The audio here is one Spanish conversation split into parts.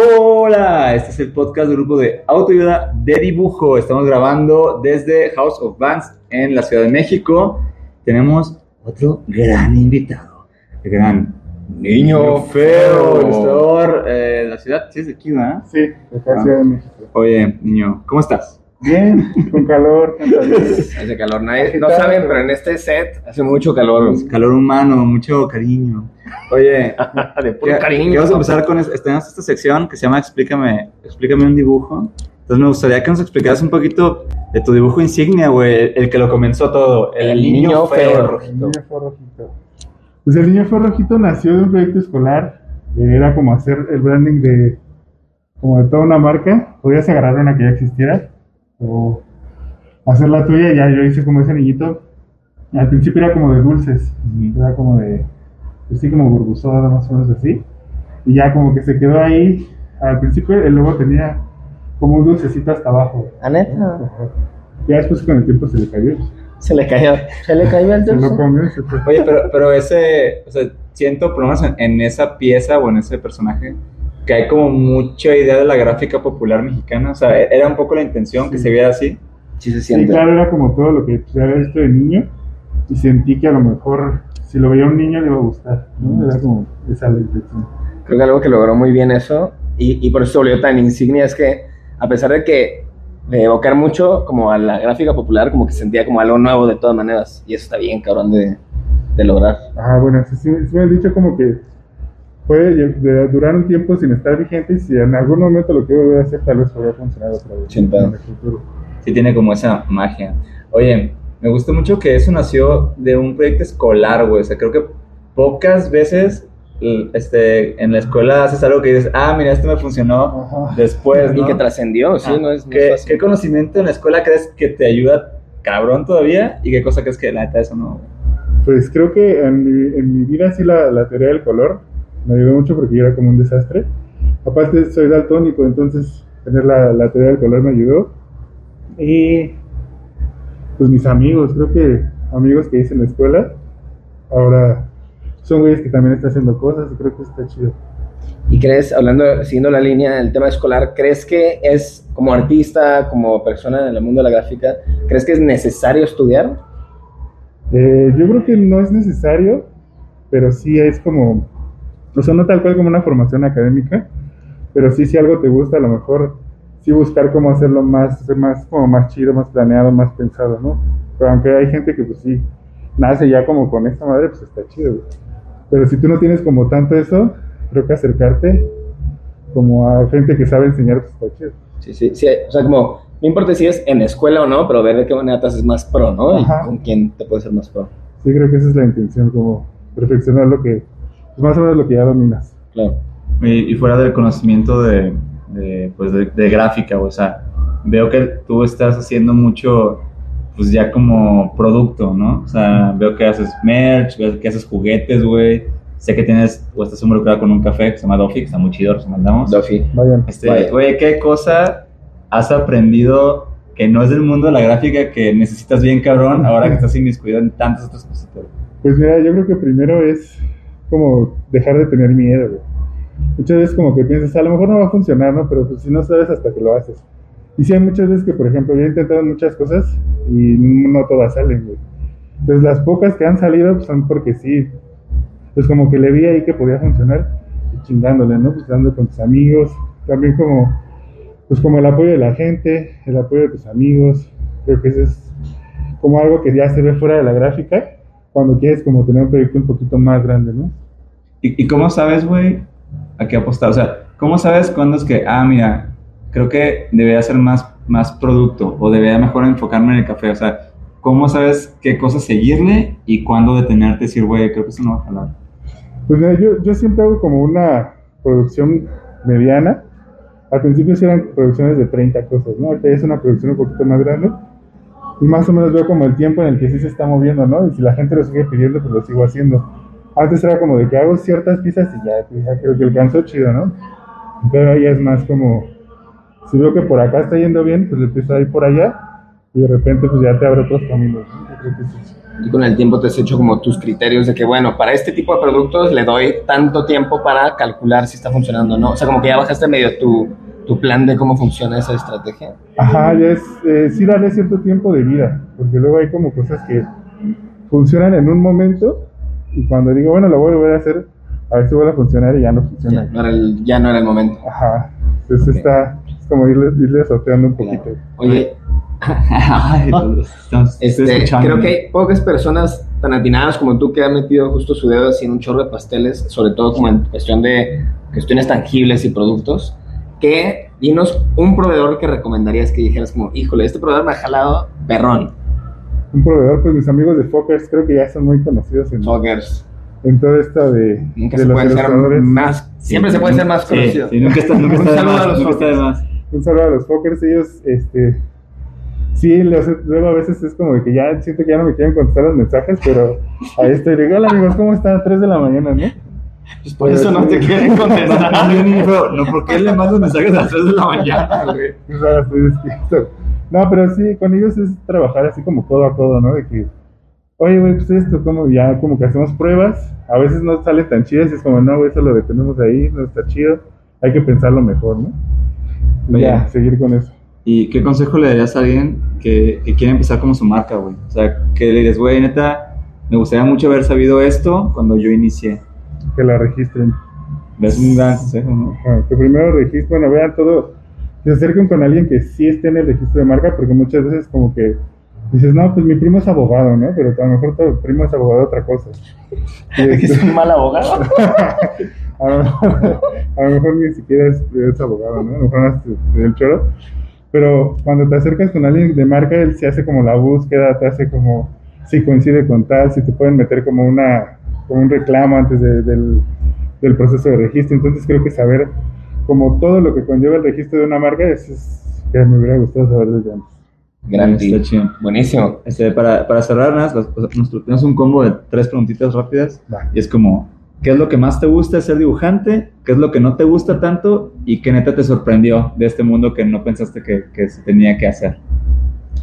Hola, este es el podcast del grupo de autoayuda de dibujo. Estamos grabando desde House of Bands en la Ciudad de México. Tenemos otro gran invitado, el gran Niño Feo, ilustrador eh, la ciudad. Sí, es de aquí, ¿verdad? Sí, de ah. Ciudad de México. Oye, niño, ¿cómo estás? Bien, con calor. hace calor, nadie, no saben, pero en este set hace mucho calor. calor humano, mucho cariño. Oye, de puro cariño. Vamos a empezar con tenemos esta sección que se llama Explícame, explícame un dibujo. Entonces me gustaría que nos explicaras un poquito de tu dibujo insignia, güey, el, que lo comenzó todo, el, niño, feo, rojito. El niño feo rojito. Pues el niño feo rojito nació de un proyecto escolar, era como hacer el branding de como de toda una marca, podías agarrar una que ya existiera o hacer la tuya, ya yo hice como ese niñito. Al principio era como de dulces, era como de, así pues como burbusada, más o menos así. Y ya como que se quedó ahí. Al principio el logo tenía como un dulcecito hasta abajo. ¿A neta? Ya después con el tiempo se le cayó. Se le cayó, se le cayó el dulce. Oye, pero, pero ese, o sea, siento por lo menos en esa pieza o en ese personaje, que hay como mucha idea de la gráfica popular mexicana. O sea, era un poco la intención que se viera así. Sí, se siente. Sí, claro, era como todo lo que se había visto de niño. Y sentí que a lo mejor, si lo veía un niño, le iba a gustar. ¿no? Era como esa la intención. Creo que algo que logró muy bien eso, y, y por eso se volvió tan insignia, es que a pesar de que de evocar mucho como a la gráfica popular, como que sentía como algo nuevo de todas maneras. Y eso está bien, cabrón, de, de lograr. Ah, bueno, sí, sí, me han dicho como que puede durar un tiempo sin estar vigente y si en algún momento lo quiero volver a hacer, tal vez podría funcionar otra vez. Sin Sí, tiene como esa magia. Oye, me gusta mucho que eso nació de un proyecto escolar, güey. O sea, creo que pocas veces este, en la escuela haces algo que dices, ah, mira, esto me funcionó después, ¿no? Y que trascendió, sí, no es ¿Qué, ¿Qué conocimiento en la escuela crees que te ayuda cabrón todavía? ¿Y qué cosa crees que la neta eso no? Pues creo que en mi, en mi vida sí la, la teoría del color me ayudó mucho porque yo era como un desastre. Aparte soy daltónico, entonces tener la, la teoría del color me ayudó. Y pues mis amigos, creo que amigos que hice en la escuela, ahora son güeyes que también están haciendo cosas y creo que está chido. ¿Y crees, hablando, siguiendo la línea del tema escolar, crees que es como artista, como persona en el mundo de la gráfica, crees que es necesario estudiar? Eh, yo creo que no es necesario, pero sí es como o sea, no tal cual como una formación académica, pero sí si algo te gusta, a lo mejor sí buscar cómo hacerlo más, más, como más chido, más planeado, más pensado, ¿no? Pero aunque hay gente que pues sí, nace ya como con esta madre, pues está chido, Pero si tú no tienes como tanto eso, creo que acercarte como a gente que sabe enseñar, pues está chido. Sí, sí, sí, o sea, como, no importa si es en escuela o no, pero ver de qué manera te haces más pro, ¿no? Y con quién te puede ser más pro. Sí, creo que esa es la intención, como perfeccionar lo que más o menos lo que ya dominas. Claro. Y, fuera del conocimiento de, pues de, gráfica, o sea, veo que tú estás haciendo mucho, pues ya como producto, ¿no? O sea, veo que haces merch, veo que haces juguetes, güey. Sé que tienes, o estás involucrado con un café que se llama Dofi, que está muy chido, los mandamos. Dofi. Vayan. Este, güey, ¿qué cosa has aprendido que no es del mundo de la gráfica que necesitas bien cabrón ahora que estás inmiscuido en tantas otras cosas? Pues mira, yo creo que primero es como dejar de tener miedo, Muchas veces como que piensas, a lo mejor no va a funcionar, ¿no? Pero pues si no sabes hasta que lo haces. Y sí hay muchas veces que, por ejemplo, yo he intentado muchas cosas y no todas salen, güey. Entonces las pocas que han salido pues, son porque sí, pues como que le vi ahí que podía funcionar y chingándole, ¿no? Pues dando con tus amigos, también como, pues como el apoyo de la gente, el apoyo de tus amigos, creo que eso es como algo que ya se ve fuera de la gráfica cuando quieres como tener un proyecto un poquito más grande, ¿no? ¿Y, cómo sabes, güey, a qué apostar? O sea, ¿cómo sabes cuándo es que, ah, mira, creo que debería hacer más, más producto o debería mejor enfocarme en el café? O sea, ¿cómo sabes qué cosas seguirle y cuándo detenerte y decir, güey, creo que eso no va a jalar? Pues mira, yo, yo siempre hago como una producción mediana Al principio sí eran producciones de 30 cosas, ¿no? Ahorita ya es una producción un poquito más grande. Y más o menos veo como el tiempo en el que sí se está moviendo, ¿no? Y si la gente lo sigue pidiendo, pues lo sigo haciendo. Antes era como de que hago ciertas piezas y ya, pues, ya creo que alcanzó chido, ¿no? Pero ahí es más como, si veo que por acá está yendo bien, pues le empiezo a ir por allá y de repente pues ya te abre otros caminos. Y con el tiempo te has hecho como tus criterios de que, bueno, para este tipo de productos le doy tanto tiempo para calcular si está funcionando o no. O sea, como que ya bajaste medio tu, tu plan de cómo funciona esa estrategia. Ajá, ya es, eh, sí darle cierto tiempo de vida, porque luego hay como cosas que funcionan en un momento y cuando digo, bueno, lo voy a volver a hacer, a ver si vuelve a funcionar y ya no Ya funciona. no era el, ya no era el momento. Ajá, entonces está, es como irle, irle sorteando un poquito. Oye, Ay, este, creo que hay pocas personas tan atinadas como tú que han metido justo su dedo así en un chorro de pasteles, sobre todo como en cuestión de cuestiones tangibles y productos, que dinos un proveedor que recomendarías que dijeras como, híjole, este proveedor me ha jalado perrón. Un proveedor, pues mis amigos de Fokkers creo que ya son muy conocidos en, Foggers. en todo esto de, Nunca de se los ser más, siempre se puede ser más conocido. sí, nunca está, nunca Un está saludo a los más. Un saludo a los Fokkers, ellos, este, sí, los- luego a veces es como de que ya siento que ya no me quieren contestar los mensajes, pero ahí estoy, digo, hola amigos, ¿cómo están? A 3 de la mañana, ¿no? Pues por eso no te quieren contestar. No, yo ni- pero, no, ¿por qué le mandas mensajes a las 3 de la mañana, güey? No, pero sí, con ellos es trabajar así como codo a codo, ¿no? De que, oye, güey, pues esto, como ya como que hacemos pruebas, a veces no sale tan chidas es como, no, güey, eso lo detenemos ahí, no está chido, hay que pensarlo mejor, ¿no? Y Oye. ya, seguir con eso. ¿Y qué consejo le darías a alguien que, que quiere empezar como su marca, güey? O sea, que le dices, güey, neta, me gustaría mucho haber sabido esto cuando yo inicié. Que la registren. Es un gran consejo, ¿no? Que primero registren, bueno, vean todo, se acerquen con alguien que sí esté en el registro de marca, porque muchas veces como que dices, no, pues mi primo es abogado, ¿no? Pero a lo mejor tu primo es abogado de otra cosa. Y que es un mal abogado. a, lo mejor, a lo mejor ni siquiera es, es abogado, ¿no? A lo mejor te el choro. Pero cuando te acercas con alguien de marca, él se hace como la búsqueda, te hace como si coincide con tal, si te pueden meter como una como un reclamo antes de- del, del proceso de registro. Entonces creo que saber como todo lo que conlleva el registro de una marca es, es que me hubiera gustado saber desde antes. Gran Está tip. chido. Buenísimo. Este, para, para cerrar, tenemos un combo de tres preguntitas rápidas. Va. Y es como, ¿qué es lo que más te gusta de ser dibujante? ¿Qué es lo que no te gusta tanto? ¿Y qué neta te sorprendió de este mundo que no pensaste que, que se tenía que hacer?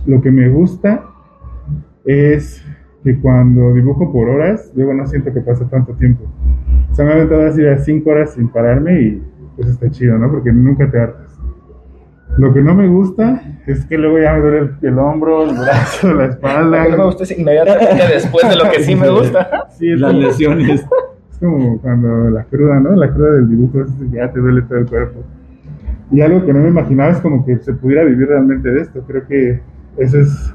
Lo que me gusta es que cuando dibujo por horas, luego no siento que pasa tanto tiempo. O sea, me he aventado así a cinco horas sin pararme y pues está chido, ¿no? Porque nunca te hartas. Lo que no me gusta es que luego ya me duele el, el hombro, el brazo, la espalda. Lo que no me gusta es inmediatamente después de lo que sí me gusta. Sí, es Las como, lesiones. es como cuando la cruda, ¿no? La cruda del dibujo es que ya te duele todo el cuerpo. Y algo que no me imaginaba es como que se pudiera vivir realmente de esto. Creo que eso es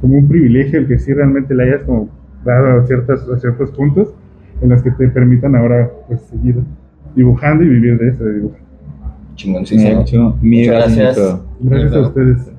como un privilegio el que sí realmente le hayas como dado a, ciertas, a ciertos puntos en los que te permitan ahora pues seguir dibujando y vivir de eso, de dibujar. Chingoncísimo. Muchas gracias. Gracias a ustedes.